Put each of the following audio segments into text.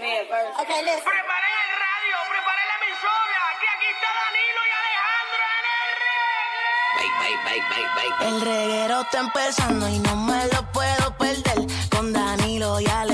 first. Okay, listen. Preparen el radio, preparen la emisora, que aquí está Danilo y Alejandro en el reggae. El reguero está empezando y no me lo puedo perder. Con Danilo y Alejandro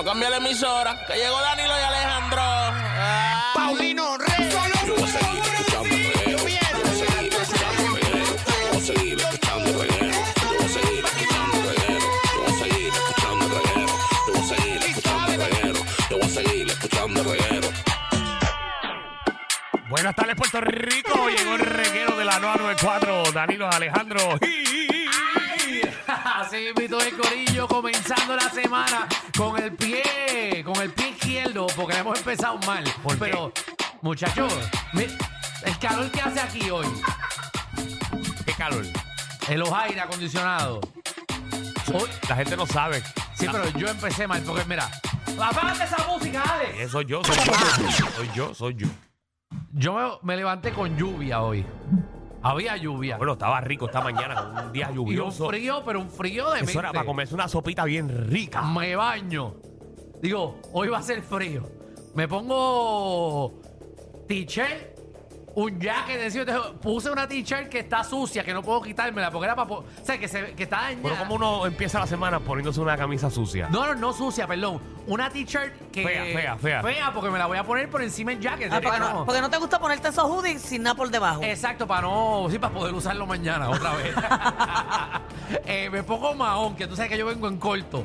No cambie la emisora, que llegó Danilo y Alejandro. Ah. Paulino Rey. Yo voy a seguir escuchando el reguero. Yo voy a seguir escuchando el reguero. Yo voy a seguir escuchando el reguero. Yo voy a seguir escuchando el reguero. Yo voy a seguir escuchando el reguero. Yo voy a seguir escuchando el reguero. Yo voy a seguir escuchando el reguero. Buenas tardes, Puerto Rico. Llegó el reguero de la 994, Danilo Alejandro. Así invito el corillo comenzando la semana con el pie, con el pie izquierdo, porque hemos empezado mal. ¿Por qué? Pero, muchachos, el calor que hace aquí hoy, Qué calor. en los aire acondicionados. Hoy, La gente no sabe. sí, pero yo empecé mal, porque mira, apágate esa música, Ale. Eh, soy yo, soy yo. Soy yo, soy yo. Yo me, me levanté con lluvia hoy. Había lluvia. Bueno, estaba rico esta mañana con un día y un lluvioso. frío, pero un frío de Eso era para comerse una sopita bien rica. Me baño. Digo, hoy va a ser frío. Me pongo t-shirt, un jacket, decir, puse una t-shirt que está sucia, que no puedo quitármela, porque era para... po- O sea, que, se, que está dañada. Bueno, como uno empieza la semana poniéndose una camisa sucia. No, no, no sucia, perdón. Una t-shirt que... Fea, fea, fea. Fea, porque me la voy a poner por encima del jacket. Ah, porque, que no, porque no te gusta ponerte esos hoodies sin nada por debajo. Exacto, para no... Sí, para poder usarlo mañana otra vez. Eh, me pongo mahón, que tú sabes que yo vengo en corto.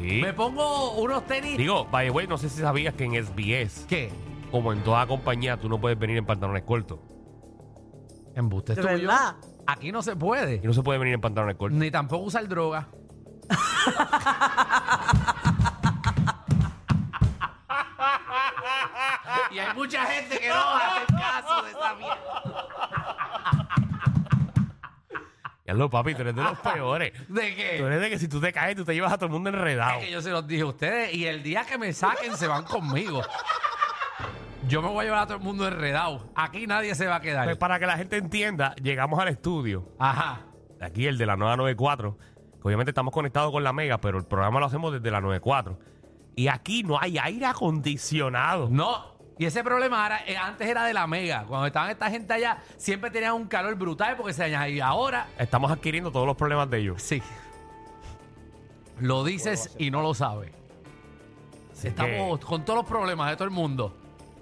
Sí. Me pongo unos tenis... Digo, by the way, no sé si sabías que en SBS, ¿Qué? Como en toda compañía, tú no puedes venir en pantalones cortos. Embuste ¿De tuyo. verdad? Aquí no se puede. Y no se puede venir en pantalones cortos. Ni tampoco usar droga. y hay mucha gente que no hace caso de esa mierda. Ya lo, papi, tú eres de los peores. ¿De Tú qué? eres de que si tú te caes, tú te llevas a todo el mundo enredado. Es que yo se los dije a ustedes y el día que me saquen se van conmigo. Yo me voy a llevar a todo el mundo enredado. Aquí nadie se va a quedar. Pues para que la gente entienda, llegamos al estudio, Ajá. aquí el de la 994, que obviamente estamos conectados con la Mega, pero el programa lo hacemos desde la 94. Y aquí no hay aire acondicionado. No. Y ese problema era- eh, antes era de la mega. Cuando estaban esta gente allá, siempre tenían un calor brutal porque se dañaba. Y ahora Estamos adquiriendo todos los problemas de ellos. Sí. Lo dices y no lo sabes. Así Estamos con todos los problemas de todo el mundo.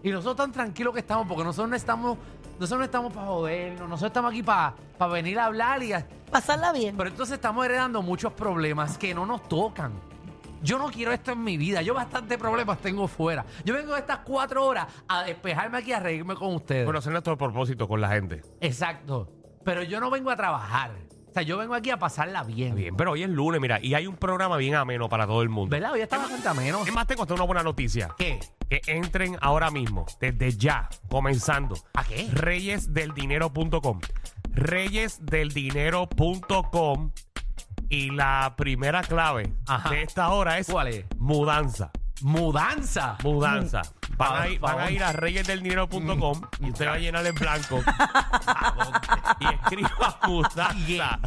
Y nosotros tan tranquilos que estamos, porque nosotros no estamos, nosotros no estamos para jodernos, nosotros estamos aquí para venir a hablar y a- Pasarla bien. Pero entonces estamos heredando muchos problemas que no nos tocan. Yo no quiero esto en mi vida. Yo bastante problemas tengo fuera. Yo vengo estas cuatro horas a despejarme aquí, a reírme con ustedes. Bueno, es nuestro propósito con la gente. Exacto. Pero yo no vengo a trabajar. O sea, yo vengo aquí a pasarla bien. Bien, pero hoy es lunes, mira, y hay un programa bien ameno para todo el mundo. ¿Verdad? Hoy está bastante ameno. Es más, tengo hasta una buena noticia. ¿Qué? Que entren ahora mismo, desde ya, comenzando. ¿A qué? Reyesdeldinero.com. Reyesdeldinero.com. Y la primera clave Ajá. de esta hora es ¿Cuál es? mudanza. Mudanza. Mudanza. Van a, ir, van a ir a reyesdeldinero.com y usted va a llenar en blanco y escriba mudanza.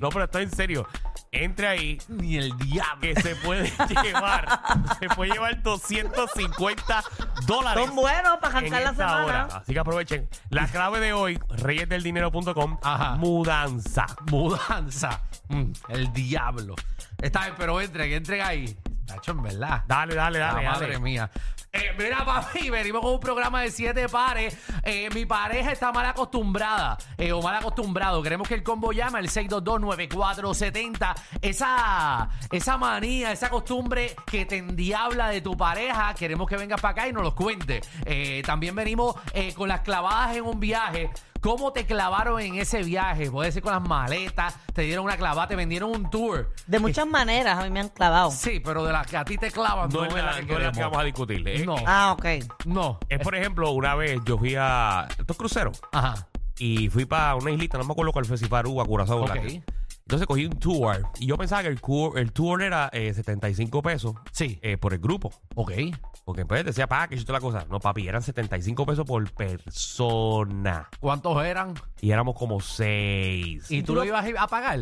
No, pero estoy en serio. Entre ahí Ni el diablo. que se puede llevar, se puede llevar 250 dólares. Son buenos para en la esta semana. hora. Así que aprovechen. La clave de hoy, reyesdeldinero.com, Ajá. mudanza. Mudanza. Mm, el diablo. Está bien, pero entren, entren ahí. Tacho, en verdad. Dale, dale, dale. La madre dale. mía. Eh, mira, papi, venimos con un programa de siete pares. Eh, mi pareja está mal acostumbrada eh, o mal acostumbrado. Queremos que el combo llame al 6229470. Esa, esa manía, esa costumbre que te endiabla de tu pareja, queremos que vengas para acá y nos los cuente. Eh, también venimos eh, con las clavadas en un viaje. ¿Cómo te clavaron en ese viaje? Puede ser con las maletas, te dieron una clavada, te vendieron un tour. De muchas maneras a mí me han clavado. Sí, pero de las que a ti te clavan, No, no, es la la, que no es la que vamos a discutir. No. Ah, ok. No. es, por ejemplo, una vez yo fui a estos cruceros Ajá. y fui para una islita, no me acuerdo cuál fue, si para Aruba, Curazao. Ok. la que- Entonces cogí un tour y yo pensaba que el, tour- el tour era eh, 75 pesos Sí. eh, por el grupo. Ok. Porque pues decía, pa, que toda la cosa. No, papi, eran 75 pesos por persona. ¿Cuántos eran? Y éramos como seis. ¿Y tú lo ibas a pagar?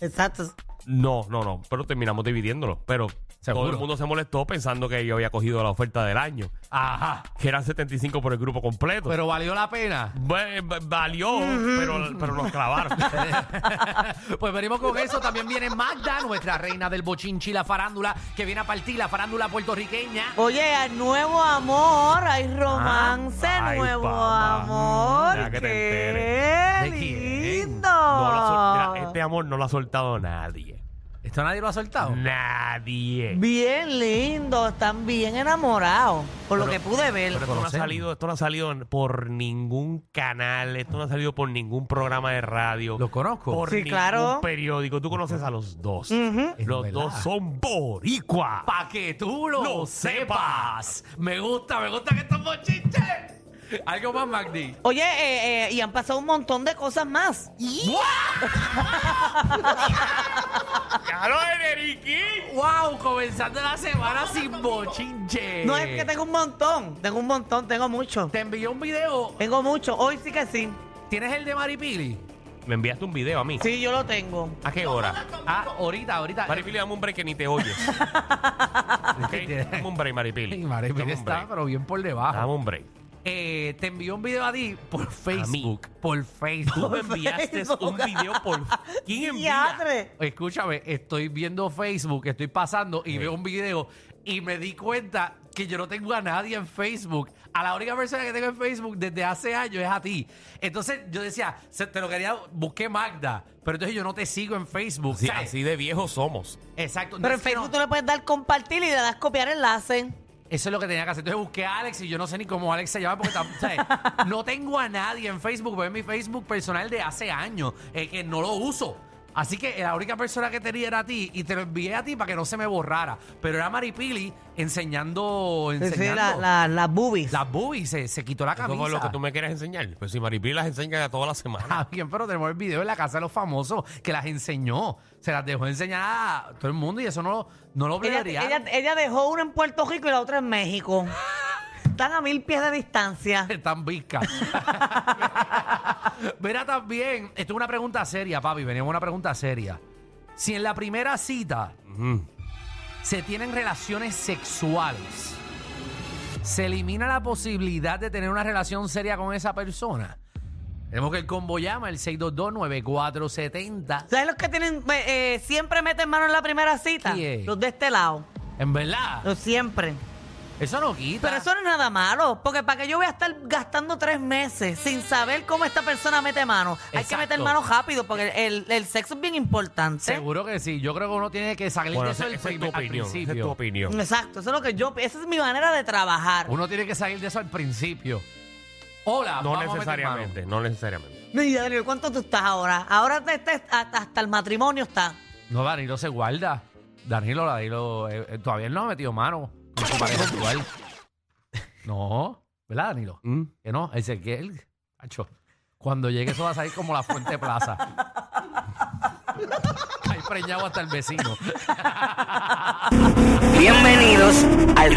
Exacto. No, no, no. Pero terminamos dividiéndolo. Pero Seguro. todo el mundo se molestó pensando que yo había cogido la oferta del año. Ajá. Que eran 75 por el grupo completo. Pero valió la pena. Bueno, valió, pero, pero nos clavaron. pues venimos con eso. También viene Magda, nuestra reina del bochinchi, la farándula, que viene a partir la farándula puertorriqueña. Oye, hay nuevo amor, hay romance, Ah, ay, nuevo papá. amor. Ya que te ¡Qué ¿De quién? lindo! No la sol- mira, este amor no lo ha soltado nadie. ¿Esto nadie lo ha soltado? Nadie. Bien lindo, están bien enamorados, por lo Pero- que pude ver. Pero esto no, ha Conocemos. salido, esto no ha salido por ningún canal, esto no ha salido por ningún programa de radio. Lo conozco. Por Sí, ningún claro. periódico. Tú conoces a los dos. Ujú. Es Los verdad. dos son boricua. Pa' que tú lo, Lo sepas. Me gusta, me gusta que estos bochinches. Algo más, Magdi. Oye, eh, eh, y han pasado un montón de cosas más. ¡Claro, Eneriquín! ¡Wow! Comenzando la semana sin bochinche. No es que tengo un montón, tengo un montón, tengo mucho. Te envió un video. Tengo mucho, hoy sí que sí. ¿Tienes el de Maripili? Me enviaste un video a mí. Sí, yo lo tengo. ¿A qué hora? Ah, ahorita, ahorita. Maripili, dame un break que ni te oyes. ¿Ok? Dame un break, Maripili. Sí, Maripili Dame un está, pero bien por debajo. Dame un break. Eh, te envió un video a ti por Facebook. Por Tú Facebook. me enviaste un video por... ¿Quién envía? Escúchame, estoy viendo Facebook, estoy pasando y veo un video y me di cuenta que yo no tengo a nadie en Facebook. A la única persona que tengo en Facebook desde hace años es a ti. Entonces yo decía, se- te lo quería, busqué Magda, pero entonces yo no te sigo en Facebook. Sí, ¿sabes? así de viejos somos. Exacto. Pero Es en Facebook no- tú le puedes dar compartir y le das copiar enlace. Eso es lo que tenía que hacer. Entonces busqué a Alex y yo no sé ni cómo Alex se llama porque no tengo a nadie en Facebook, es mi Facebook personal de hace años, eh, que no lo uso. Así que la única persona que tenía era a ti y te lo envié a ti para que no se me borrara. Pero era Maripili enseñando, Sí, enseñando la, la, las boobies. las boobies, se, se quitó la Eso camisa. fue lo que tú me quieres enseñar. Pues si Maripili las enseña toda la semana. Ah, bien, pero tenemos el video en la casa de los famosos que las enseñó. Se las dejó enseñar a todo el mundo y eso no, lo- no lo ella, ella dejó una en Puerto Rico y la otra en México. Están a mil pies de distancia. Tan visca. Verá también, esto es una pregunta seria, papi. Venimos a una pregunta seria. Si en la primera cita se tienen relaciones sexuales, ¿se elimina la posibilidad de tener una relación seria con esa persona? Tenemos que el combo llama, el 622-9470. ¿Sabes los que tienen, eh, eh, siempre meten mano en la primera cita? ¿Quién? Los de este lado. En verdad, Los siempre. Eso no quita. Pero eso no es nada malo, porque para que yo voy a estar gastando tres meses sin saber cómo esta persona mete mano, hay que Exacto. meter mano rápido, porque el, el sexo es bien importante. Seguro que sí. Yo creo que uno tiene que salir Bueno, de esa, eso al esa es tu primer- al opinión. Esa es principio. tu opinión. Exacto, eso es lo que yo, esa es mi manera de trabajar. Uno tiene que salir de eso al principio. Hola, No vamos a meter necesariamente, no necesariamente. Mira, Daniel, ¿cuánto tú estás ahora? Ahora te, te- hasta, hasta el matrimonio está. mano. No, Danilo se guarda. Danilo, Danilo, eh, eh, todavía él no ha metido mano con su pareja actual. No, ¿verdad, Danilo? ¿Mm? Que no, ese que él, Hacho, cuando llegue eso va a salir como la Fuente Plaza. Ahí preñado hasta el vecino. Bienvenidos al